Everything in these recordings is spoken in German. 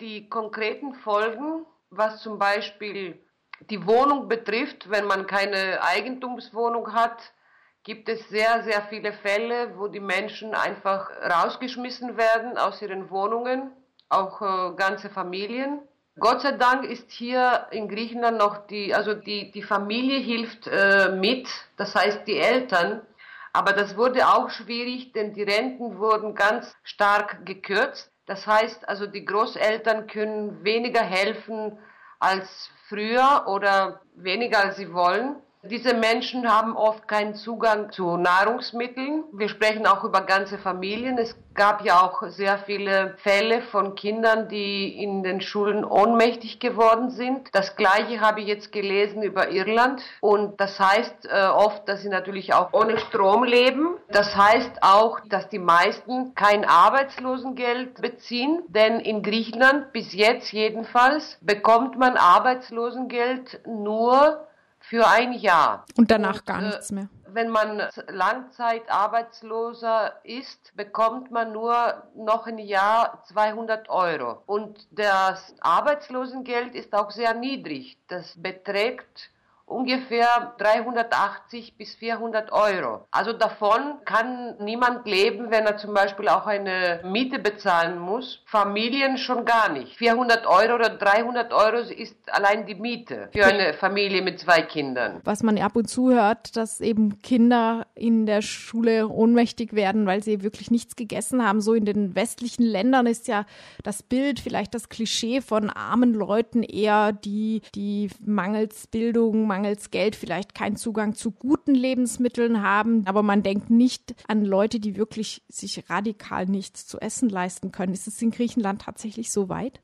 die konkreten Folgen, was zum Beispiel die Wohnung betrifft, wenn man keine Eigentumswohnung hat, gibt es sehr, sehr viele Fälle, wo die Menschen einfach rausgeschmissen werden aus ihren Wohnungen, auch äh, ganze Familien. Gott sei Dank ist hier in Griechenland noch die, also die, die Familie hilft äh, mit, das heißt die Eltern. Aber das wurde auch schwierig, denn die Renten wurden ganz stark gekürzt. Das heißt also, die Großeltern können weniger helfen als früher oder weniger als sie wollen. Diese Menschen haben oft keinen Zugang zu Nahrungsmitteln. Wir sprechen auch über ganze Familien. Es gab ja auch sehr viele Fälle von Kindern, die in den Schulen ohnmächtig geworden sind. Das gleiche habe ich jetzt gelesen über Irland. Und das heißt äh, oft, dass sie natürlich auch ohne Strom leben. Das heißt auch, dass die meisten kein Arbeitslosengeld beziehen. Denn in Griechenland bis jetzt jedenfalls bekommt man Arbeitslosengeld nur für ein Jahr. Und danach und, gar äh, nichts mehr. Wenn man Langzeitarbeitsloser ist, bekommt man nur noch ein Jahr 200 Euro. Und das Arbeitslosengeld ist auch sehr niedrig. Das beträgt ungefähr 380 bis 400 Euro. Also davon kann niemand leben, wenn er zum Beispiel auch eine Miete bezahlen muss. Familien schon gar nicht. 400 Euro oder 300 Euro ist allein die Miete für eine Familie mit zwei Kindern. Was man ab und zu hört, dass eben Kinder in der Schule ohnmächtig werden, weil sie wirklich nichts gegessen haben. So in den westlichen Ländern ist ja das Bild, vielleicht das Klischee von armen Leuten eher die, die mangels Bildung, mangels Geld vielleicht keinen Zugang zu guten Lebensmitteln haben. Aber man denkt nicht an Leute, die wirklich sich radikal nichts zu essen leisten können. Ist es in Griechenland tatsächlich so weit?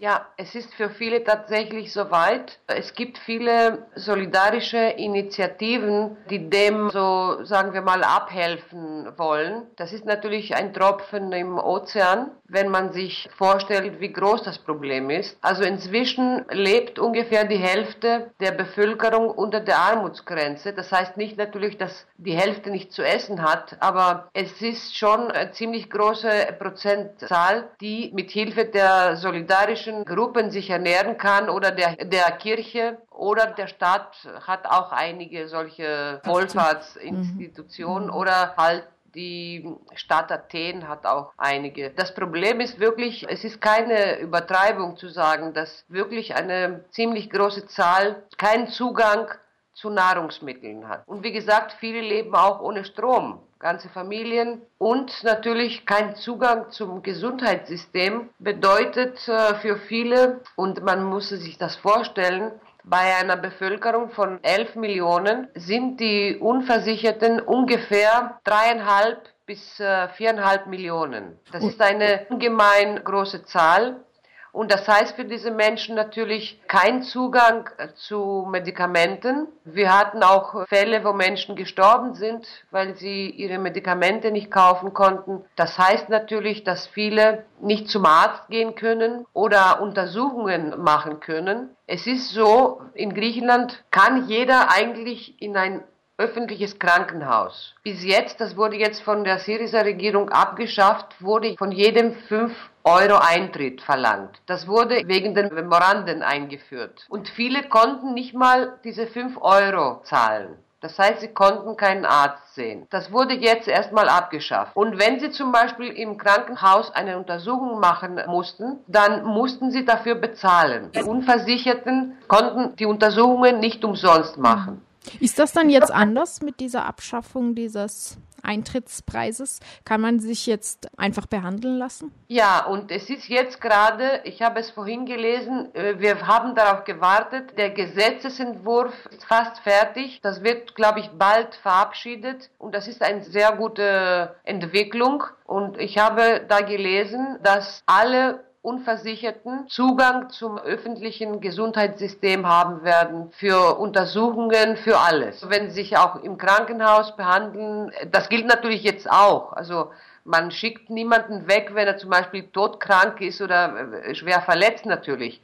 Ja, es ist für viele tatsächlich soweit. Es gibt viele solidarische Initiativen, die dem so, sagen wir mal, abhelfen wollen. Das ist natürlich ein Tropfen im Ozean, wenn man sich vorstellt, wie groß das Problem ist. Also inzwischen lebt ungefähr die Hälfte der Bevölkerung unter der Armutsgrenze. Das heißt nicht natürlich, dass die Hälfte nicht zu essen hat, aber es ist schon eine ziemlich große Prozentzahl, die mit Hilfe der solidarischen Gruppen sich ernähren kann oder der, der Kirche oder der Staat hat auch einige solche Wohlfahrtsinstitutionen mhm. oder halt die Stadt Athen hat auch einige. Das Problem ist wirklich, es ist keine Übertreibung zu sagen, dass wirklich eine ziemlich große Zahl keinen Zugang zu Nahrungsmitteln hat. Und wie gesagt, viele leben auch ohne Strom ganze Familien und natürlich kein Zugang zum Gesundheitssystem bedeutet äh, für viele, und man muss sich das vorstellen, bei einer Bevölkerung von 11 Millionen sind die Unversicherten ungefähr dreieinhalb bis äh, viereinhalb Millionen. Das ist eine ungemein große Zahl. Und das heißt für diese Menschen natürlich kein Zugang zu Medikamenten. Wir hatten auch Fälle, wo Menschen gestorben sind, weil sie ihre Medikamente nicht kaufen konnten. Das heißt natürlich, dass viele nicht zum Arzt gehen können oder Untersuchungen machen können. Es ist so, in Griechenland kann jeder eigentlich in ein öffentliches Krankenhaus. Bis jetzt, das wurde jetzt von der Syriza-Regierung abgeschafft, wurde von jedem fünf Euro Eintritt verlangt. Das wurde wegen den Memoranden eingeführt. Und viele konnten nicht mal diese 5 Euro zahlen. Das heißt, sie konnten keinen Arzt sehen. Das wurde jetzt erstmal abgeschafft. Und wenn sie zum Beispiel im Krankenhaus eine Untersuchung machen mussten, dann mussten sie dafür bezahlen. Die Unversicherten konnten die Untersuchungen nicht umsonst machen. Ist das dann jetzt anders mit dieser Abschaffung dieses Eintrittspreises? Kann man sich jetzt einfach behandeln lassen? Ja, und es ist jetzt gerade, ich habe es vorhin gelesen, äh, wir haben darauf gewartet, der Gesetzesentwurf ist fast fertig. Das wird, glaube ich, bald verabschiedet und das ist eine sehr gute Entwicklung. Und ich habe da gelesen, dass alle Unversicherten Zugang zum öffentlichen Gesundheitssystem haben werden für Untersuchungen, für alles. Wenn sie sich auch im Krankenhaus behandeln, das gilt natürlich jetzt auch. Also man schickt niemanden weg, wenn er zum Beispiel todkrank ist oder äh, schwer verletzt natürlich.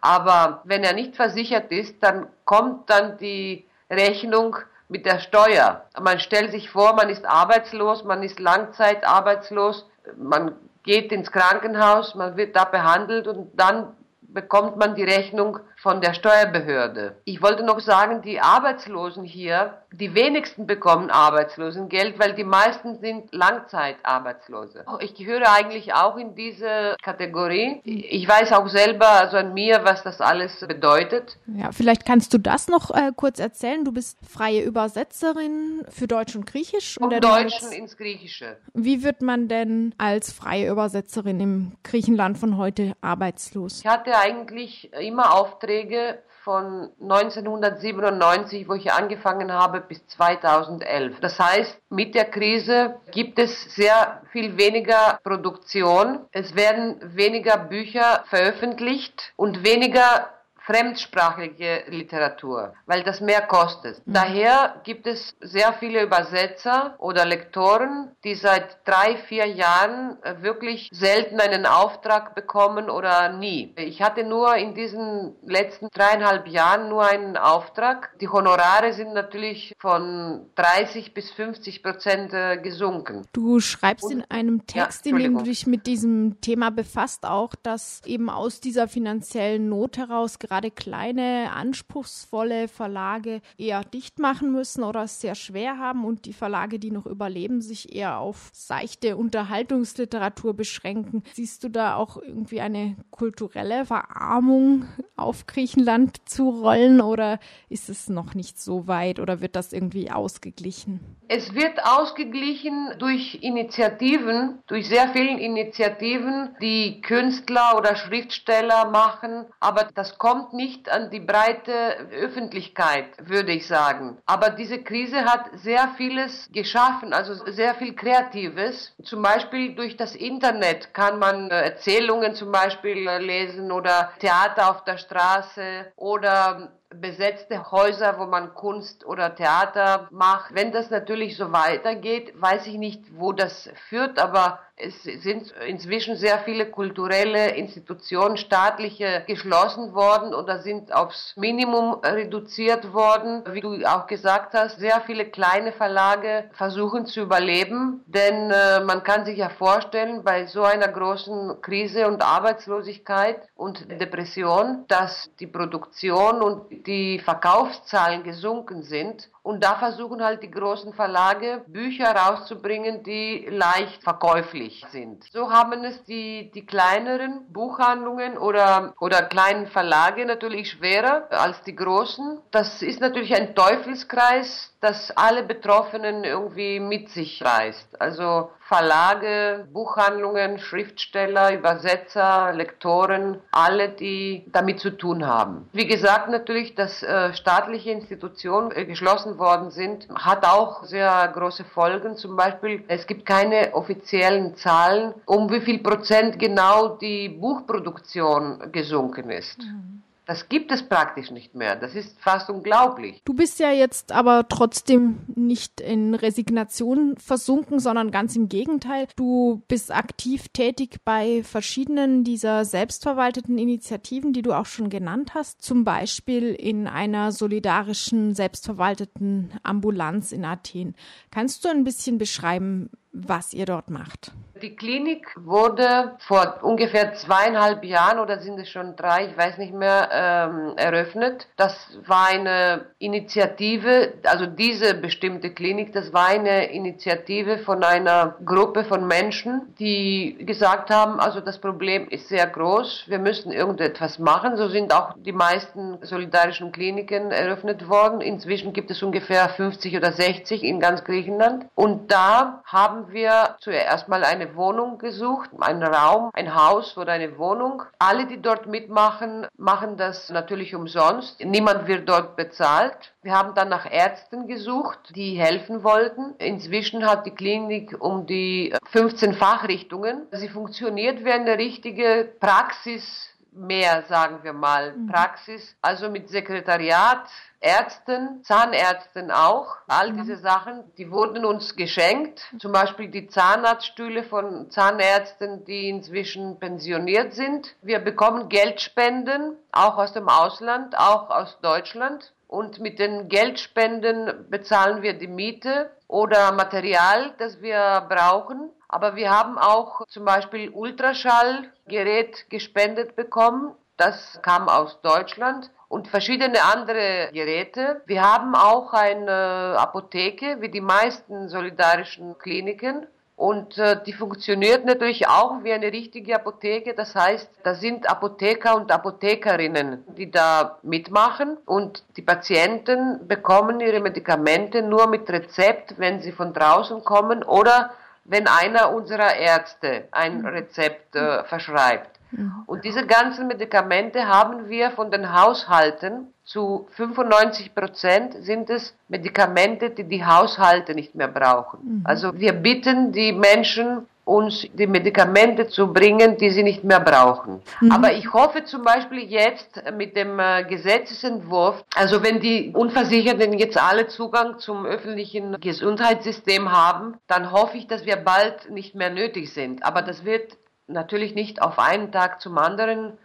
Aber wenn er nicht versichert ist, dann kommt dann die Rechnung mit der Steuer. Man stellt sich vor, man ist arbeitslos, man ist langzeitarbeitslos, man geht ins Krankenhaus, man wird da behandelt und dann bekommt man die Rechnung von der Steuerbehörde. Ich wollte noch sagen, die Arbeitslosen hier, die wenigsten bekommen Arbeitslosengeld, weil die meisten sind Langzeitarbeitslose. Ich gehöre eigentlich auch in diese Kategorie. Ich weiß auch selber, also an mir, was das alles bedeutet. Ja, vielleicht kannst du das noch äh, kurz erzählen. Du bist freie Übersetzerin für Deutsch und Griechisch. Vom Deutschen ins Griechische. Wie wird man denn als freie Übersetzerin im Griechenland von heute arbeitslos? Ich hatte eigentlich immer Aufträge von 1997, wo ich angefangen habe, bis 2011. Das heißt, mit der Krise gibt es sehr viel weniger Produktion. Es werden weniger Bücher veröffentlicht und weniger fremdsprachige Literatur, weil das mehr kostet. Mhm. Daher gibt es sehr viele Übersetzer oder Lektoren, die seit drei, vier Jahren äh, wirklich selten einen Auftrag bekommen oder nie. Ich hatte nur in diesen letzten dreieinhalb Jahren nur einen Auftrag. Die Honorare sind natürlich von 30 bis 50 Prozent äh, gesunken. Du schreibst Und, in einem Text, ja, in dem du dich mit diesem Thema befasst, auch, dass eben aus dieser finanziellen Not heraus gerade gerade kleine, anspruchsvolle Verlage eher dicht machen müssen oder es sehr schwer haben und die Verlage, die noch überleben, sich eher auf seichte Unterhaltungsliteratur beschränken. Siehst du da auch irgendwie eine kulturelle Verarmung auf Griechenland zu rollen oder ist es noch nicht so weit oder wird das irgendwie ausgeglichen? Es wird ausgeglichen durch Initiativen, durch sehr viele Initiativen, die Künstler oder Schriftsteller machen, aber das kommt nicht an die breite Öffentlichkeit, würde ich sagen. Aber diese Krise hat sehr vieles geschaffen, also sehr viel Kreatives. Zum Beispiel durch das Internet kann man äh, Erzählungen zum Beispiel äh, lesen oder Theater auf der Straße oder besetzte Häuser, wo man Kunst oder Theater macht. Wenn das natürlich so weitergeht, weiß ich nicht, wo das führt, aber es sind inzwischen sehr viele kulturelle Institutionen, staatliche, geschlossen worden oder sind aufs Minimum reduziert worden. Wie du auch gesagt hast, sehr viele kleine Verlage versuchen zu überleben, denn äh, man kann sich ja vorstellen, bei so einer großen Krise und Arbeitslosigkeit und Depression, dass die Produktion und die Verkaufszahlen gesunken sind. Und da versuchen halt die großen Verlage Bücher rauszubringen, die leicht verkäuflich sind. So haben es die, die kleineren Buchhandlungen oder, oder kleinen Verlage natürlich schwerer als die großen. Das ist natürlich ein Teufelskreis, das alle Betroffenen irgendwie mit sich reißt. Also Verlage, Buchhandlungen, Schriftsteller, Übersetzer, Lektoren, alle, die damit zu tun haben. Wie gesagt, natürlich, dass äh, staatliche Institutionen äh, geschlossen worden sind, hat auch sehr große Folgen. Zum Beispiel, es gibt keine offiziellen Zahlen, um wie viel Prozent genau die Buchproduktion gesunken ist. Mhm. Das gibt es praktisch nicht mehr. Das ist fast unglaublich. Du bist ja jetzt aber trotzdem nicht in Resignation versunken, sondern ganz im Gegenteil. Du bist aktiv tätig bei verschiedenen dieser selbstverwalteten Initiativen, die du auch schon genannt hast. Zum Beispiel in einer solidarischen, selbstverwalteten Ambulanz in Athen. Kannst du ein bisschen beschreiben, was ihr dort macht? Die Klinik wurde vor ungefähr zweieinhalb Jahren oder sind es schon drei, ich weiß nicht mehr, ähm, eröffnet. Das war eine Initiative, also diese bestimmte Klinik, das war eine Initiative von einer Gruppe von Menschen, die gesagt haben, also das Problem ist sehr groß, wir müssen irgendetwas machen. So sind auch die meisten solidarischen Kliniken eröffnet worden. Inzwischen gibt es ungefähr 50 oder 60 in ganz Griechenland. Und da haben wir zuerst mal eine Wohnung gesucht, einen Raum, ein Haus oder eine Wohnung. Alle, die dort mitmachen, machen das natürlich umsonst. Niemand wird dort bezahlt. Wir haben dann nach Ärzten gesucht, die helfen wollten. Inzwischen hat die Klinik um die 15 Fachrichtungen. Sie funktioniert wie eine richtige Praxis mehr, sagen wir mal, mhm. Praxis, also mit Sekretariat, Ärzten, Zahnärzten auch. All diese Sachen, die wurden uns geschenkt. Zum Beispiel die Zahnarztstühle von Zahnärzten, die inzwischen pensioniert sind. Wir bekommen Geldspenden, auch aus dem Ausland, auch aus Deutschland. Und mit den Geldspenden bezahlen wir die Miete oder Material, das wir brauchen. Aber wir haben auch zum Beispiel Ultraschallgerät gespendet bekommen. Das kam aus Deutschland und verschiedene andere Geräte. Wir haben auch eine Apotheke, wie die meisten solidarischen Kliniken. Und äh, die funktioniert natürlich auch wie eine richtige Apotheke. Das heißt, da sind Apotheker und Apothekerinnen, die da mitmachen. Und die Patienten bekommen ihre Medikamente nur mit Rezept, wenn sie von draußen kommen oder wenn einer unserer Ärzte ein Rezept äh, verschreibt. Und diese ganzen Medikamente haben wir von den Haushalten zu 95 Prozent sind es Medikamente, die die Haushalte nicht mehr brauchen. Mhm. Also wir bitten die Menschen, uns die Medikamente zu bringen, die sie nicht mehr brauchen. Mhm. Aber ich hoffe zum Beispiel jetzt mit dem äh, Gesetzesentwurf, also wenn die Unversicherten jetzt alle Zugang zum öffentlichen Gesundheitssystem haben, dann hoffe ich, dass wir bald nicht mehr nötig sind. Aber das wird natürlich nicht auf einen Tag zum anderen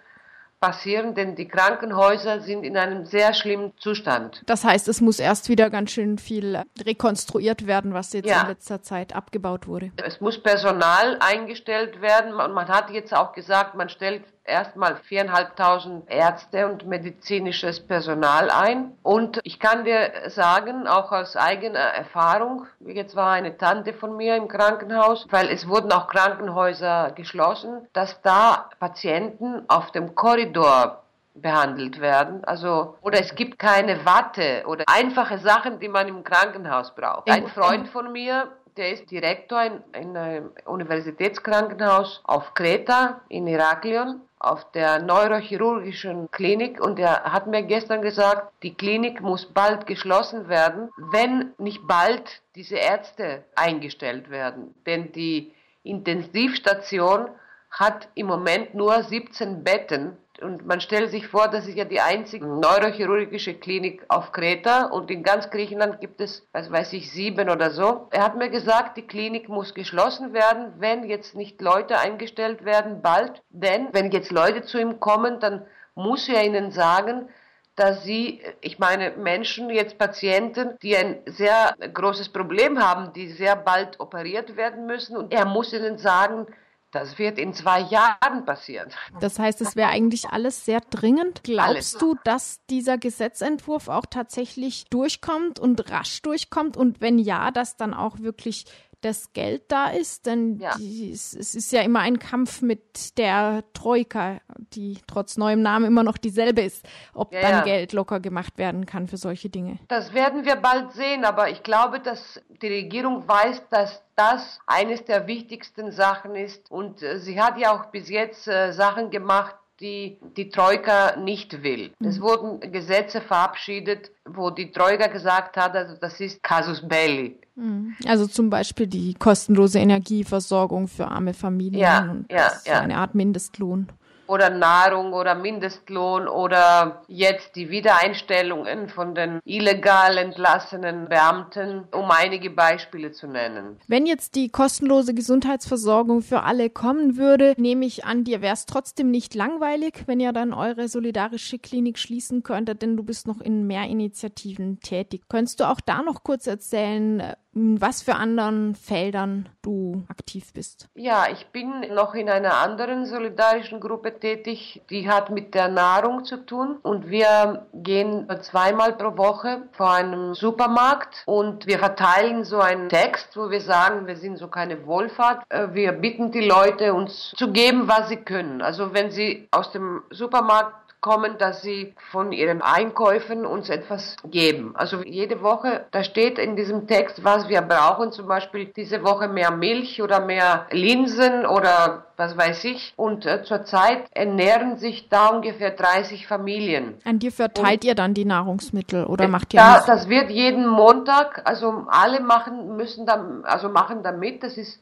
passieren, denn die Krankenhäuser sind in einem sehr schlimmen Zustand. Das heißt, es muss erst wieder ganz schön viel rekonstruiert werden, was jetzt ja. in letzter Zeit abgebaut wurde. Es muss Personal eingestellt werden und man hat jetzt auch gesagt, man stellt erstmal viereinhalbtausend Ärzte und medizinisches Personal ein. Und ich kann dir sagen, auch aus eigener Erfahrung, jetzt war eine Tante von mir im Krankenhaus, weil es wurden auch Krankenhäuser geschlossen, dass da Patienten auf dem Korridor behandelt werden. Also, oder es gibt keine Watte oder einfache Sachen, die man im Krankenhaus braucht. Ein Freund von mir, der ist Direktor in, in einem Universitätskrankenhaus auf Kreta in Heraklion auf der neurochirurgischen Klinik und er hat mir gestern gesagt, die Klinik muss bald geschlossen werden, wenn nicht bald diese Ärzte eingestellt werden. Denn die Intensivstation hat im Moment nur 17 Betten und man stellt sich vor, das ist ja die einzige neurochirurgische Klinik auf Kreta und in ganz Griechenland gibt es, was weiß ich, sieben oder so. Er hat mir gesagt, die Klinik muss geschlossen werden, wenn jetzt nicht Leute eingestellt werden, bald. Denn wenn jetzt Leute zu ihm kommen, dann muss er ihnen sagen, dass sie, ich meine Menschen, jetzt Patienten, die ein sehr großes Problem haben, die sehr bald operiert werden müssen und er muss ihnen sagen, das wird in zwei Jahren passieren. Das heißt, es wäre eigentlich alles sehr dringend. Glaubst alles. du, dass dieser Gesetzentwurf auch tatsächlich durchkommt und rasch durchkommt? Und wenn ja, dass dann auch wirklich das Geld da ist, denn ja. die, es, ist ja immer ein Kampf mit der Troika, die trotz neuem Namen immer noch dieselbe ist, ob ja, dann ja. Geld locker gemacht werden kann für solche Dinge. Das werden wir bald sehen, aber ich glaube, dass die Regierung weiß, dass das eines der wichtigsten Sachen ist und äh, sie hat ja auch bis jetzt äh, Sachen gemacht, die die Troika nicht will. Mhm. Es wurden Gesetze verabschiedet, wo die Troika gesagt hat, also das ist Casus Belli. Mhm. Also zum Beispiel die kostenlose Energieversorgung für arme Familien ja, und ja, ja. eine Art Mindestlohn oder Nahrung oder Mindestlohn oder jetzt die Wiedereinstellungen von den illegal entlassenen Beamten, um einige Beispiele zu nennen. Wenn jetzt die kostenlose Gesundheitsversorgung für alle kommen würde, nehme ich an, dir wäre es trotzdem nicht langweilig, wenn ihr dann eure solidarische Klinik schließen könntet, denn du bist noch in mehr Initiativen tätig. Könntest du auch da noch kurz erzählen, in was für anderen Feldern du aktiv bist? Ja, ich bin noch in einer anderen solidarischen Gruppe tätig, die hat mit der Nahrung zu tun und wir gehen zweimal pro Woche vor einem Supermarkt und wir verteilen so einen Text, wo wir sagen, wir sind so keine Wohlfahrt. Äh, wir bitten die Leute, uns zu geben, was sie können. Also wenn sie aus dem Supermarkt kommen, dass sie von ihren Einkäufen uns etwas geben. Also jede Woche, da steht in diesem Text, was wir brauchen, zum Beispiel diese Woche mehr Milch oder mehr Linsen oder was weiß ich. Und äh, zurzeit ernähren sich da ungefähr 30 Familien. An dir verteilt Und, ihr dann die Nahrungsmittel oder macht ihr da, das? wird jeden Montag, also alle machen müssen da, also machen damit. Das ist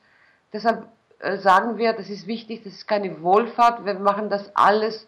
deshalb äh, sagen wir, das ist wichtig, das ist keine Wohlfahrt. Wir machen das alles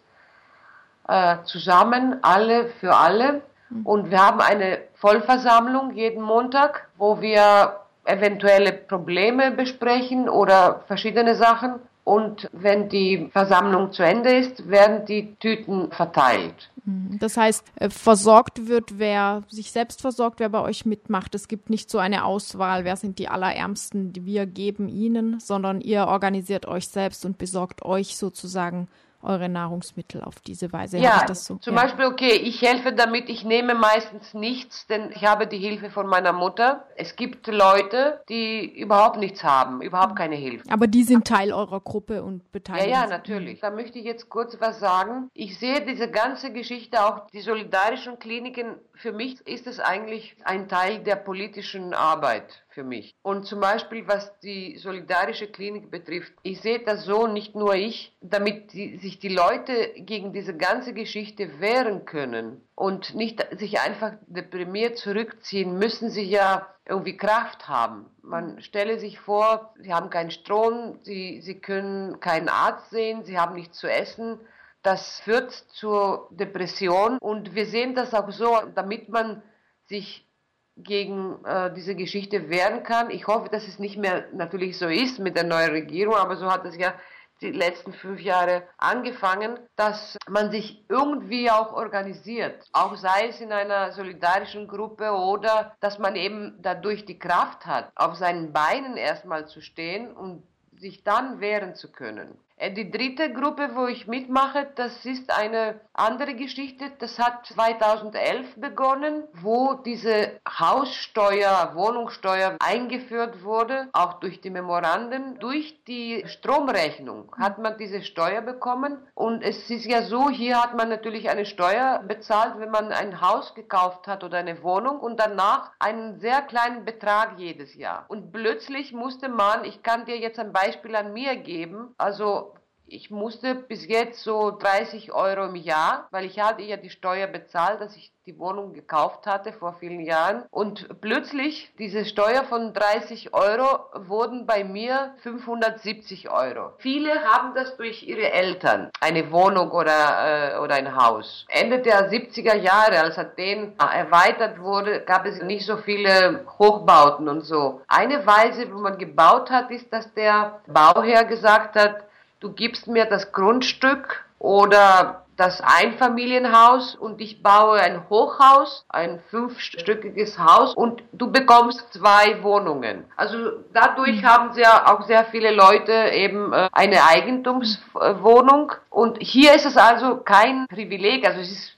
äh, zusammen, alle für alle. Mhm. Und wir haben eine Vollversammlung jeden Montag, wo wir eventuelle Probleme besprechen oder verschiedene Sachen. und wenn die Versammlung zu Ende ist, werden die Tüten verteilt. Mhm. Das heißt, äh, versorgt wird, wer sich selbst versorgt, wer bei euch mitmacht. Es gibt nicht so eine Auswahl, wer sind die Allerärmsten, die wir geben ihnen, sondern ihr organisiert euch selbst und besorgt euch sozusagen eure Nahrungsmittel auf diese Weise. Ja, so? zum ja. Beispiel, okay, ich helfe damit, ich nehme meistens nichts, denn ich habe die Hilfe von meiner Mutter. Es gibt Leute, die überhaupt nichts haben, überhaupt keine Hilfe. Aber die sind Teil eurer Gruppe und beteiligt. Ja, ja, natürlich. Da möchte ich jetzt kurz was sagen. Ich sehe diese ganze Geschichte, auch die solidarischen Kliniken, für mich ist es eigentlich ein Teil der politischen Arbeit für mich. Und zum Beispiel, was die solidarische Klinik betrifft, ich sehe das so, nicht nur ich, damit die, sich die Leute gegen diese ganze Geschichte wehren können und nicht sich einfach deprimiert zurückziehen, müssen sie ja irgendwie Kraft haben. Man stelle sich vor, sie haben keinen Strom, sie, sie können keinen Arzt sehen, sie haben nichts zu essen. Das führt zur Depression und wir sehen das auch so, damit man sich gegen äh, diese Geschichte wehren kann. Ich hoffe, dass es nicht mehr natürlich so ist mit der neuen Regierung, aber so hat es ja die letzten fünf Jahre angefangen, dass man sich irgendwie auch organisiert, auch sei es in einer solidarischen Gruppe oder dass man eben dadurch die Kraft hat, auf seinen Beinen erstmal zu stehen und sich dann wehren zu können. Äh, die dritte Gruppe, wo ich mitmache, das ist eine andere Geschichte. Das hat 2011 begonnen, wo diese Haussteuer, Wohnungssteuer eingeführt wurde, auch durch die Memoranden. Durch die Stromrechnung hat man diese Steuer bekommen. Und es ist ja so, hier hat man natürlich eine Steuer bezahlt, wenn man ein Haus gekauft hat oder eine Wohnung und danach einen sehr kleinen Betrag jedes Jahr. Und plötzlich musste man, ich kann dir jetzt ein Beispiel an mir geben, also ich musste bis jetzt so 30 Euro im Jahr, weil ich hatte ja die Steuer bezahlt, dass ich die Wohnung gekauft hatte vor vielen Jahren. Und plötzlich, diese Steuer von 30 Euro wurden bei mir 570 Euro. Viele haben das durch ihre Eltern, eine Wohnung oder, äh, oder ein Haus. Ende der 70er Jahre, als Athen erweitert wurde, gab es nicht so viele Hochbauten und so. Eine Weise, wo man gebaut hat, ist, dass der Bauherr gesagt hat, du gibst mir das Grundstück oder das Einfamilienhaus und ich baue ein Hochhaus, ein fünfstöckiges Haus und du bekommst zwei Wohnungen. Also dadurch haben ja auch sehr viele Leute eben äh, eine Eigentumswohnung und hier ist es also kein Privileg, also es ist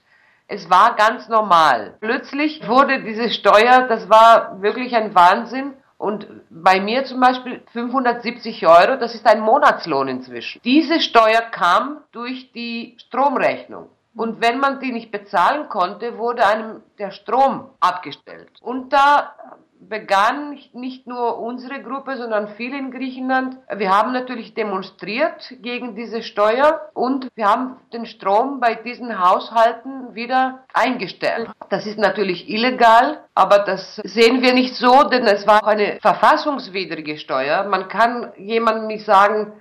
es war ganz normal. Plötzlich wurde diese Steuer, das war wirklich ein Wahnsinn, und bei mir zum Beispiel 570 Euro, das ist ein Monatslohn inzwischen. Diese Steuer kam durch die Stromrechnung. Und wenn man die nicht bezahlen konnte, wurde einem der Strom abgestellt. Und da begann nicht nur unsere Gruppe, sondern viele in Griechenland. Wir haben natürlich demonstriert gegen diese Steuer und wir haben den Strom bei diesen Haushalten wieder eingestellt. Das ist natürlich illegal, aber das sehen wir nicht so, denn es war auch eine verfassungswidrige Steuer. Man kann jemandem nicht sagen,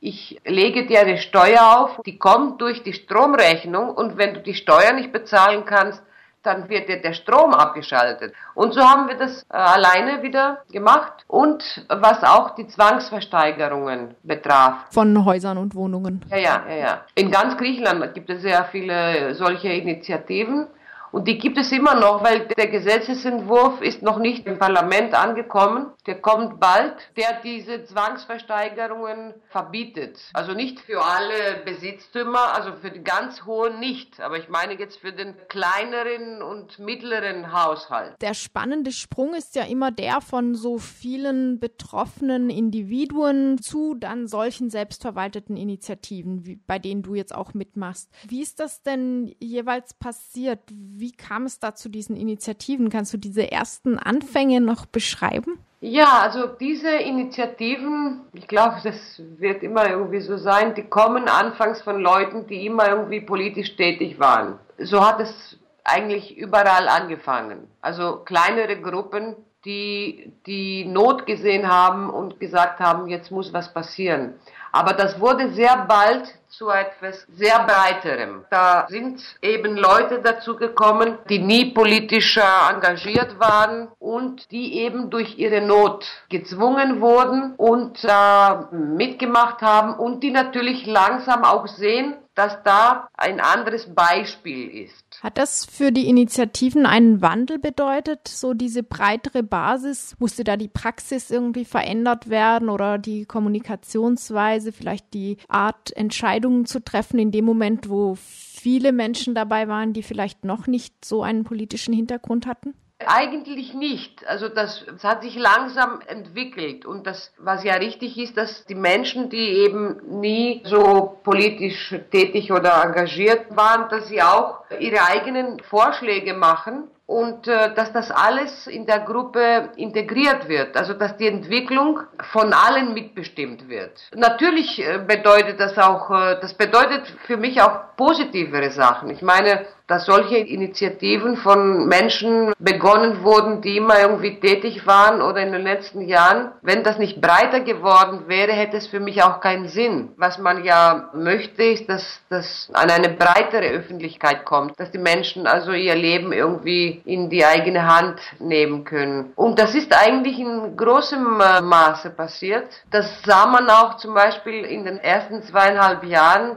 ich lege dir eine Steuer auf, die kommt durch die Stromrechnung und wenn du die Steuer nicht bezahlen kannst, dann wird der Strom abgeschaltet. Und so haben wir das äh, alleine wieder gemacht. Und was auch die Zwangsversteigerungen betraf. Von Häusern und Wohnungen. Ja, ja, ja, ja. In ganz Griechenland gibt es sehr viele solche Initiativen. Und die gibt es immer noch, weil der Gesetzesentwurf ist noch nicht im Parlament angekommen. Der kommt bald, der diese Zwangsversteigerungen verbietet. Also nicht für alle Besitztümer, also für die ganz hohen nicht. Aber ich meine jetzt für den kleineren und mittleren Haushalt. Der spannende Sprung ist ja immer der von so vielen betroffenen Individuen zu dann solchen selbstverwalteten Initiativen, wie, bei denen du jetzt auch mitmachst. Wie ist das denn jeweils passiert? Wie kam es da zu diesen Initiativen? Kannst du diese ersten Anfänge noch beschreiben? Ja, also diese Initiativen, ich glaube, das wird immer irgendwie so sein, die kommen anfangs von Leuten, die immer irgendwie politisch tätig waren. So hat es eigentlich überall angefangen. Also kleinere Gruppen, die die Not gesehen haben und gesagt haben, jetzt muss was passieren. Aber das wurde sehr bald zu etwas sehr breiterem. Da sind eben Leute dazu gekommen, die nie politisch engagiert waren und die eben durch ihre Not gezwungen wurden und äh, mitgemacht haben und die natürlich langsam auch sehen, dass da ein anderes Beispiel ist. Hat das für die Initiativen einen Wandel bedeutet, so diese breitere Basis? Musste da die Praxis irgendwie verändert werden oder die Kommunikationsweise, vielleicht die Art, Entscheidungen zu treffen in dem Moment, wo viele Menschen dabei waren, die vielleicht noch nicht so einen politischen Hintergrund hatten? Eigentlich nicht. Also das, das, hat sich langsam entwickelt und das, was ja richtig ist, dass die Menschen, die eben nie so politisch tätig oder engagiert waren, dass sie auch ihre eigenen Vorschläge machen und äh, dass das alles in der Gruppe integriert wird, also dass die Entwicklung von allen mitbestimmt wird. Natürlich äh, bedeutet das auch, äh, das bedeutet für mich auch positivere Sachen. Ich meine, dass solche Initiativen von Menschen begonnen wurden, die immer irgendwie tätig waren oder in den letzten Jahren. Wenn das nicht breiter geworden wäre, hätte es für mich auch keinen Sinn. Was man ja möchte, ist, dass das an eine breitere Öffentlichkeit kommt, dass die Menschen also ihr Leben irgendwie in die eigene Hand nehmen können. Und das ist eigentlich in großem äh, Maße passiert. Das sah man auch zum Beispiel in den ersten zweieinhalb Jahren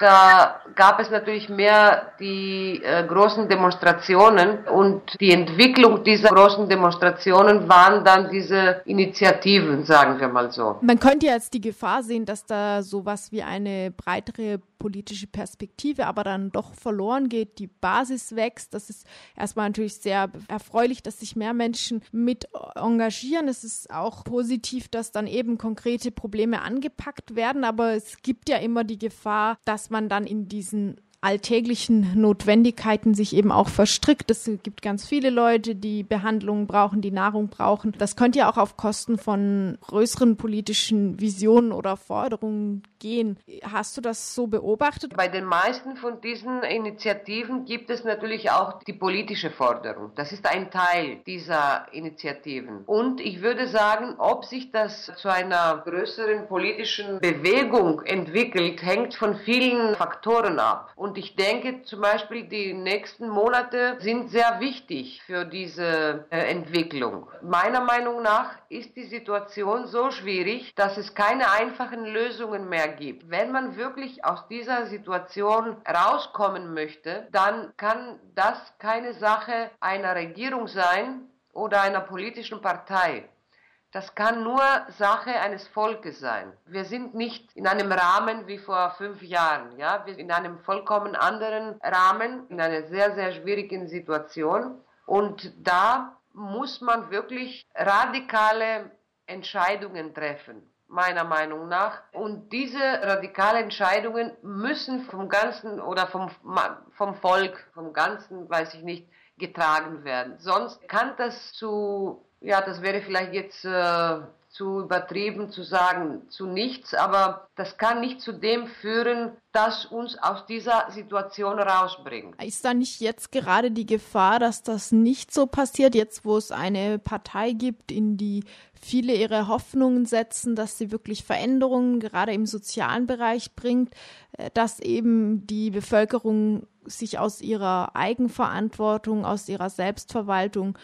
da gab es natürlich mehr die äh, großen Demonstrationen und die Entwicklung dieser großen Demonstrationen waren dann diese Initiativen, sagen wir mal so. Man könnte jetzt die Gefahr sehen, dass da sowas wie eine breitere politische Perspektive aber dann doch verloren geht, die Basis wächst. Das ist erstmal natürlich sehr erfreulich, dass sich mehr Menschen mit engagieren. Es ist auch positiv, dass dann eben konkrete Probleme angepackt werden, aber es gibt ja immer die Gefahr, dass man dann in diesen alltäglichen Notwendigkeiten sich eben auch verstrickt. Es gibt ganz viele Leute, die Behandlungen brauchen, die Nahrung brauchen. Das könnte ja auch auf Kosten von größeren politischen Visionen oder Forderungen gehen. Hast du das so beobachtet? Bei den meisten von diesen Initiativen gibt es natürlich auch die politische Forderung. Das ist ein Teil dieser Initiativen. Und ich würde sagen, ob sich das zu einer größeren politischen Bewegung entwickelt, hängt von vielen Faktoren ab. Und und ich denke zum Beispiel, die nächsten Monate sind sehr wichtig für diese äh, Entwicklung. Meiner Meinung nach ist die Situation so schwierig, dass es keine einfachen Lösungen mehr gibt. Wenn man wirklich aus dieser Situation rauskommen möchte, dann kann das keine Sache einer Regierung sein oder einer politischen Partei. Das kann nur Sache eines Volkes sein. Wir sind nicht in einem Rahmen wie vor fünf Jahren, ja, wir sind in einem vollkommen anderen Rahmen, in einer sehr, sehr schwierigen Situation. Und da muss man wirklich radikale Entscheidungen treffen, meiner Meinung nach. Und diese radikalen Entscheidungen müssen vom Ganzen oder vom, vom Volk, vom Ganzen, weiß ich nicht, getragen werden. Sonst kann das zu ja, das wäre vielleicht jetzt äh, zu übertrieben zu sagen, zu nichts, aber das kann nicht zu dem führen, das uns aus dieser Situation rausbringt. Ist da nicht jetzt gerade die Gefahr, dass das nicht so passiert, jetzt wo es eine Partei gibt, in die viele ihre Hoffnungen setzen, dass sie wirklich Veränderungen gerade im sozialen Bereich bringt, äh, dass eben die Bevölkerung sich aus ihrer Eigenverantwortung, aus ihrer Selbstverwaltung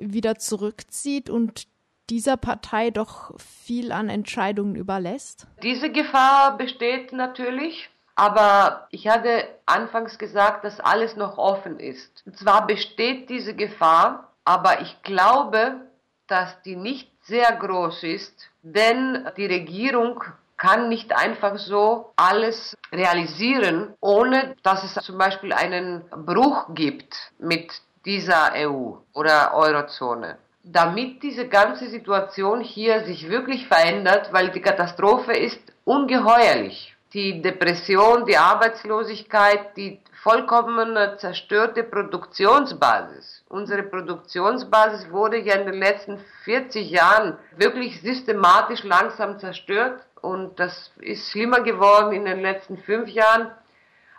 wieder zurückzieht und dieser Partei doch viel an Entscheidungen überlässt? Diese Gefahr besteht natürlich. Aber ich hatte anfangs gesagt, dass alles noch offen ist. Und zwar besteht diese Gefahr, aber ich glaube, dass die nicht sehr groß ist, denn die Regierung kann nicht einfach so alles realisieren, ohne dass es zum Beispiel einen Bruch gibt mit dieser EU oder Eurozone. Damit diese ganze Situation hier sich wirklich verändert, weil die Katastrophe ist ungeheuerlich. Die Depression, die Arbeitslosigkeit, die vollkommen zerstörte Produktionsbasis. Unsere Produktionsbasis wurde ja in den letzten 40 Jahren wirklich systematisch langsam zerstört und das ist schlimmer geworden in den letzten fünf Jahren.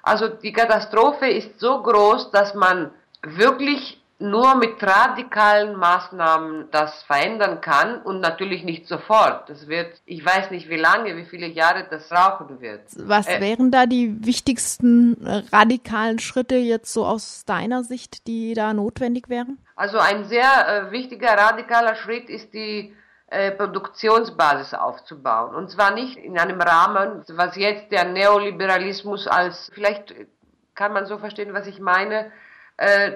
Also die Katastrophe ist so groß, dass man wirklich nur mit radikalen Maßnahmen das verändern kann und natürlich nicht sofort. Das wird, ich weiß nicht wie lange, wie viele Jahre das brauchen wird. Was äh, wären da die wichtigsten äh, radikalen Schritte jetzt so aus deiner Sicht, die da notwendig wären? Also ein sehr äh, wichtiger radikaler Schritt ist die äh, Produktionsbasis aufzubauen. Und zwar nicht in einem Rahmen, was jetzt der Neoliberalismus als, vielleicht kann man so verstehen, was ich meine,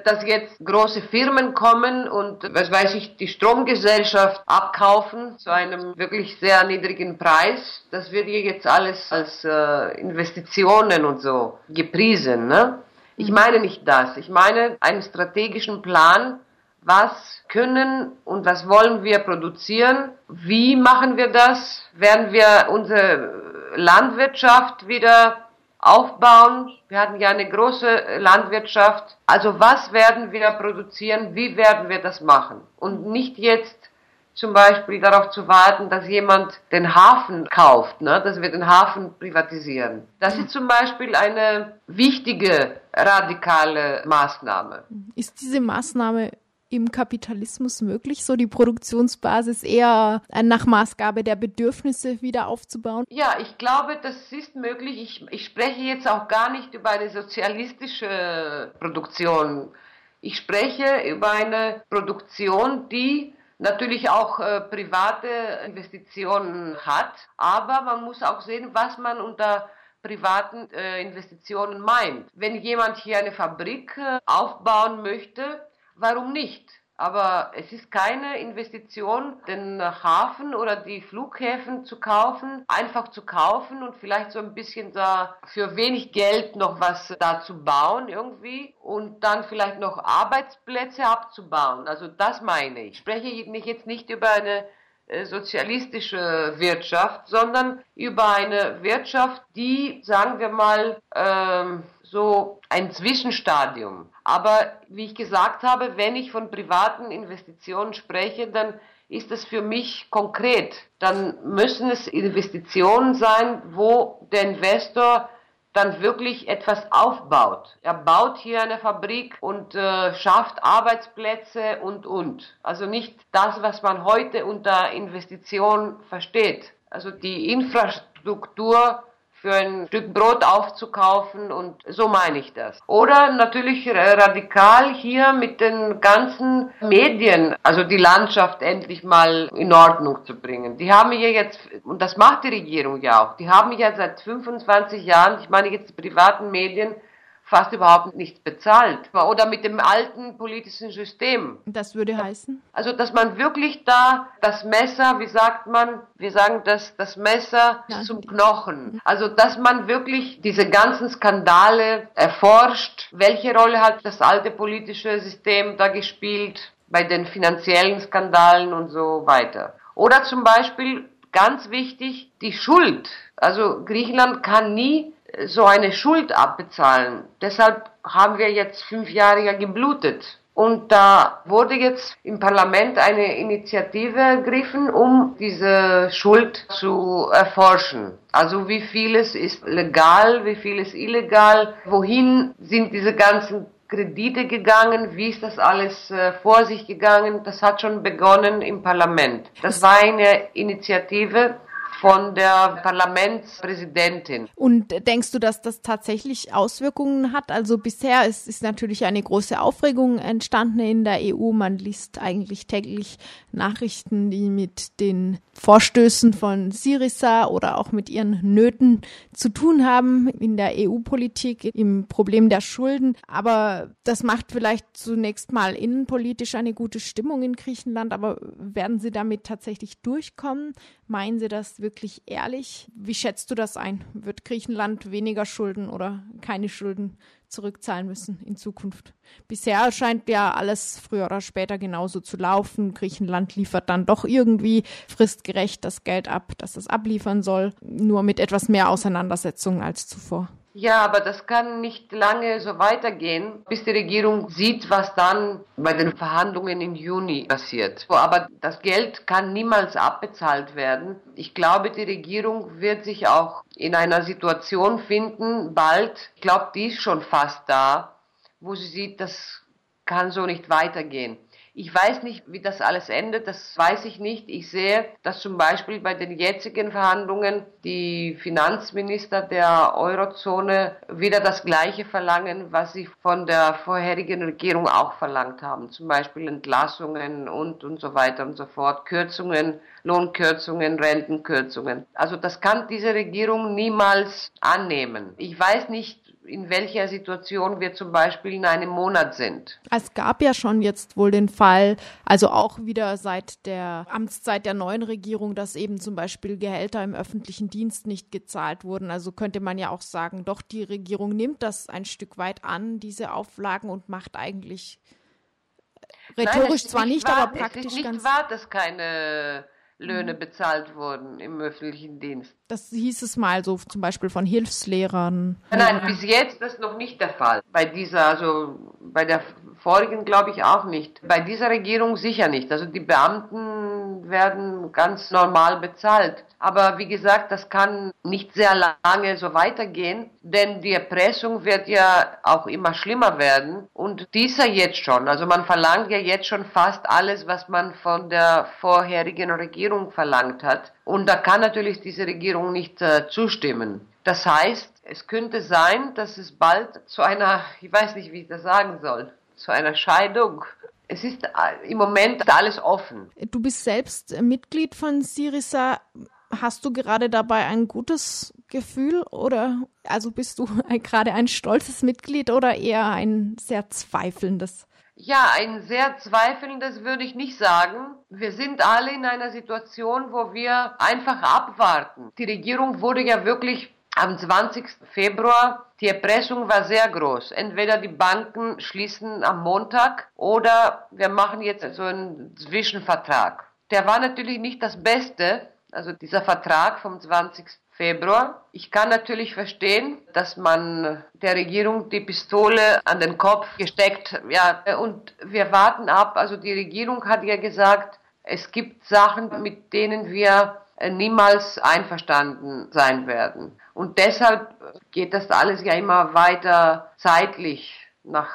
dass jetzt große Firmen kommen und, was weiß ich, die Stromgesellschaft abkaufen zu einem wirklich sehr niedrigen Preis. Das wird hier jetzt alles als äh, Investitionen und so gepriesen. Ne? Ich meine nicht das. Ich meine einen strategischen Plan, was können und was wollen wir produzieren, wie machen wir das, werden wir unsere Landwirtschaft wieder aufbauen. Wir hatten ja eine große Landwirtschaft. Also was werden wir produzieren? Wie werden wir das machen? Und nicht jetzt zum Beispiel darauf zu warten, dass jemand den Hafen kauft, ne? dass wir den Hafen privatisieren. Das ist zum Beispiel eine wichtige, radikale Maßnahme. Ist diese Maßnahme im Kapitalismus möglich, so die Produktionsbasis eher nach Maßgabe der Bedürfnisse wieder aufzubauen? Ja, ich glaube, das ist möglich. Ich, ich spreche jetzt auch gar nicht über eine sozialistische Produktion. Ich spreche über eine Produktion, die natürlich auch äh, private Investitionen hat, aber man muss auch sehen, was man unter privaten äh, Investitionen meint. Wenn jemand hier eine Fabrik äh, aufbauen möchte, warum nicht? Aber es ist keine Investition, den Hafen oder die Flughäfen zu kaufen, einfach zu kaufen und vielleicht so ein bisschen da für wenig Geld noch was da zu bauen irgendwie und dann vielleicht noch Arbeitsplätze abzubauen. Also das meine ich. Ich spreche jetzt nicht über eine sozialistische Wirtschaft, sondern über eine Wirtschaft, die, sagen wir mal, ähm, so ein Zwischenstadium. Aber wie ich gesagt habe, wenn ich von privaten Investitionen spreche, dann ist es für mich konkret. Dann müssen es Investitionen sein, wo der Investor dann wirklich etwas aufbaut. Er baut hier eine Fabrik und äh, schafft Arbeitsplätze und, und. Also nicht das, was man heute unter Investition versteht. Also die Infrastruktur für ein Stück Brot aufzukaufen und so meine ich das. Oder natürlich radikal hier mit den ganzen Medien, also die Landschaft endlich mal in Ordnung zu bringen. Die haben hier jetzt, und das macht die Regierung ja auch, die haben ja seit 25 Jahren, ich meine jetzt die privaten Medien, fast überhaupt nichts bezahlt. Oder mit dem alten politischen System. Das würde heißen? Also, dass man wirklich da das Messer, wie sagt man, wir sagen das, das Messer ja. zum Knochen. Also, dass man wirklich diese ganzen Skandale erforscht. Welche Rolle hat das alte politische System da gespielt bei den finanziellen Skandalen und so weiter. Oder zum Beispiel, ganz wichtig, die Schuld. Also Griechenland kann nie so eine Schuld abbezahlen. Deshalb haben wir jetzt fünf Jahre ja geblutet. Und da wurde jetzt im Parlament eine Initiative ergriffen, um diese Schuld zu erforschen. Also wie vieles ist legal, wie vieles illegal, wohin sind diese ganzen Kredite gegangen, wie ist das alles äh, vor sich gegangen, das hat schon begonnen im Parlament. Das war eine Initiative von der Parlamentspräsidentin. Und denkst du, dass das tatsächlich Auswirkungen hat? Also bisher ist, ist natürlich eine große Aufregung entstanden in der EU. Man liest eigentlich täglich Nachrichten, die mit den Vorstößen von Syriza oder auch mit ihren Nöten zu tun haben in der EU-Politik, im Problem der Schulden. Aber das macht vielleicht zunächst mal innenpolitisch eine gute Stimmung in Griechenland. Aber werden Sie damit tatsächlich durchkommen? Meinen Sie das wirklich ehrlich? Wie schätzt du das ein? Wird Griechenland weniger Schulden oder keine Schulden zurückzahlen müssen in Zukunft? Bisher scheint ja alles früher oder später genauso zu laufen. Griechenland liefert dann doch irgendwie fristgerecht das Geld ab, das es abliefern soll, nur mit etwas mehr Auseinandersetzungen als zuvor. Ja, aber das kann nicht lange so weitergehen, bis die Regierung sieht, was dann bei den Verhandlungen im Juni passiert. Aber das Geld kann niemals abbezahlt werden. Ich glaube, die Regierung wird sich auch in einer Situation finden, bald, ich glaube, die ist schon fast da, wo sie sieht, dass kann so nicht weitergehen. Ich weiß nicht, wie das alles endet, das weiß ich nicht. Ich sehe, dass zum Beispiel bei den jetzigen Verhandlungen die Finanzminister der Eurozone wieder das Gleiche verlangen, was sie von der vorherigen Regierung auch verlangt haben. Zum Beispiel Entlassungen und, und so weiter und so fort, Kürzungen, Lohnkürzungen, Rentenkürzungen. Also das kann diese Regierung niemals annehmen. Ich weiß nicht, in welcher Situation wir zum Beispiel in einem Monat sind. Es gab ja schon jetzt wohl den Fall, also auch wieder seit der Amtszeit der neuen Regierung, dass eben zum Beispiel Gehälter im öffentlichen Dienst nicht gezahlt wurden. Also könnte man ja auch sagen, doch die Regierung nimmt das ein Stück weit an, diese Auflagen und macht eigentlich rhetorisch Nein, zwar nicht, wahr, aber praktisch es ist nicht ganz wahr, dass keine Löhne mhm. bezahlt wurden im öffentlichen Dienst. Das hieß es mal so zum Beispiel von Hilfslehrern. Nein, bis jetzt ist noch nicht der Fall. Bei dieser, also bei der vorigen glaube ich auch nicht. Bei dieser Regierung sicher nicht. Also die Beamten werden ganz normal bezahlt. Aber wie gesagt, das kann nicht sehr lange so weitergehen, denn die Erpressung wird ja auch immer schlimmer werden. Und dieser jetzt schon. Also man verlangt ja jetzt schon fast alles, was man von der vorherigen Regierung verlangt hat. Und da kann natürlich diese Regierung nicht äh, zustimmen. Das heißt, es könnte sein, dass es bald zu einer, ich weiß nicht, wie ich das sagen soll, zu einer Scheidung. Es ist äh, im Moment alles offen. Du bist selbst Mitglied von Syriza. Hast du gerade dabei ein gutes Gefühl oder also bist du gerade ein stolzes Mitglied oder eher ein sehr zweifelndes? Ja, ein sehr zweifelndes würde ich nicht sagen. Wir sind alle in einer Situation, wo wir einfach abwarten. Die Regierung wurde ja wirklich am 20. Februar, die Erpressung war sehr groß. Entweder die Banken schließen am Montag oder wir machen jetzt so einen Zwischenvertrag. Der war natürlich nicht das Beste, also dieser Vertrag vom 20. Februar. Ich kann natürlich verstehen, dass man der Regierung die Pistole an den Kopf gesteckt, ja, und wir warten ab. Also die Regierung hat ja gesagt, es gibt Sachen, mit denen wir niemals einverstanden sein werden. Und deshalb geht das alles ja immer weiter zeitlich nach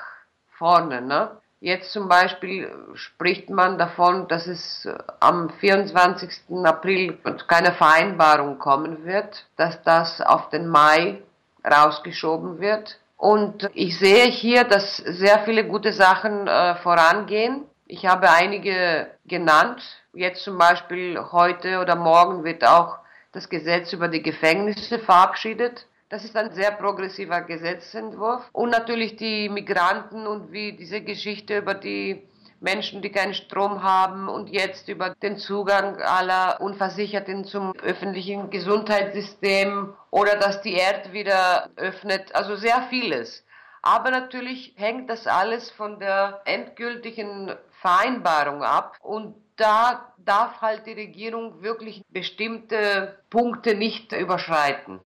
vorne. Ne? Jetzt zum Beispiel spricht man davon, dass es am 24. April keine Vereinbarung kommen wird, dass das auf den Mai rausgeschoben wird. Und ich sehe hier, dass sehr viele gute Sachen äh, vorangehen. Ich habe einige genannt. Jetzt zum Beispiel heute oder morgen wird auch das Gesetz über die Gefängnisse verabschiedet. Das ist ein sehr progressiver Gesetzentwurf. Und natürlich die Migranten und wie diese Geschichte über die Menschen, die keinen Strom haben und jetzt über den Zugang aller Unversicherten zum öffentlichen Gesundheitssystem oder dass die Erde wieder öffnet. Also sehr vieles. Aber natürlich hängt das alles von der endgültigen Vereinbarung ab und da darf halt die Regierung wirklich bestimmte Punkte nicht überschreiten.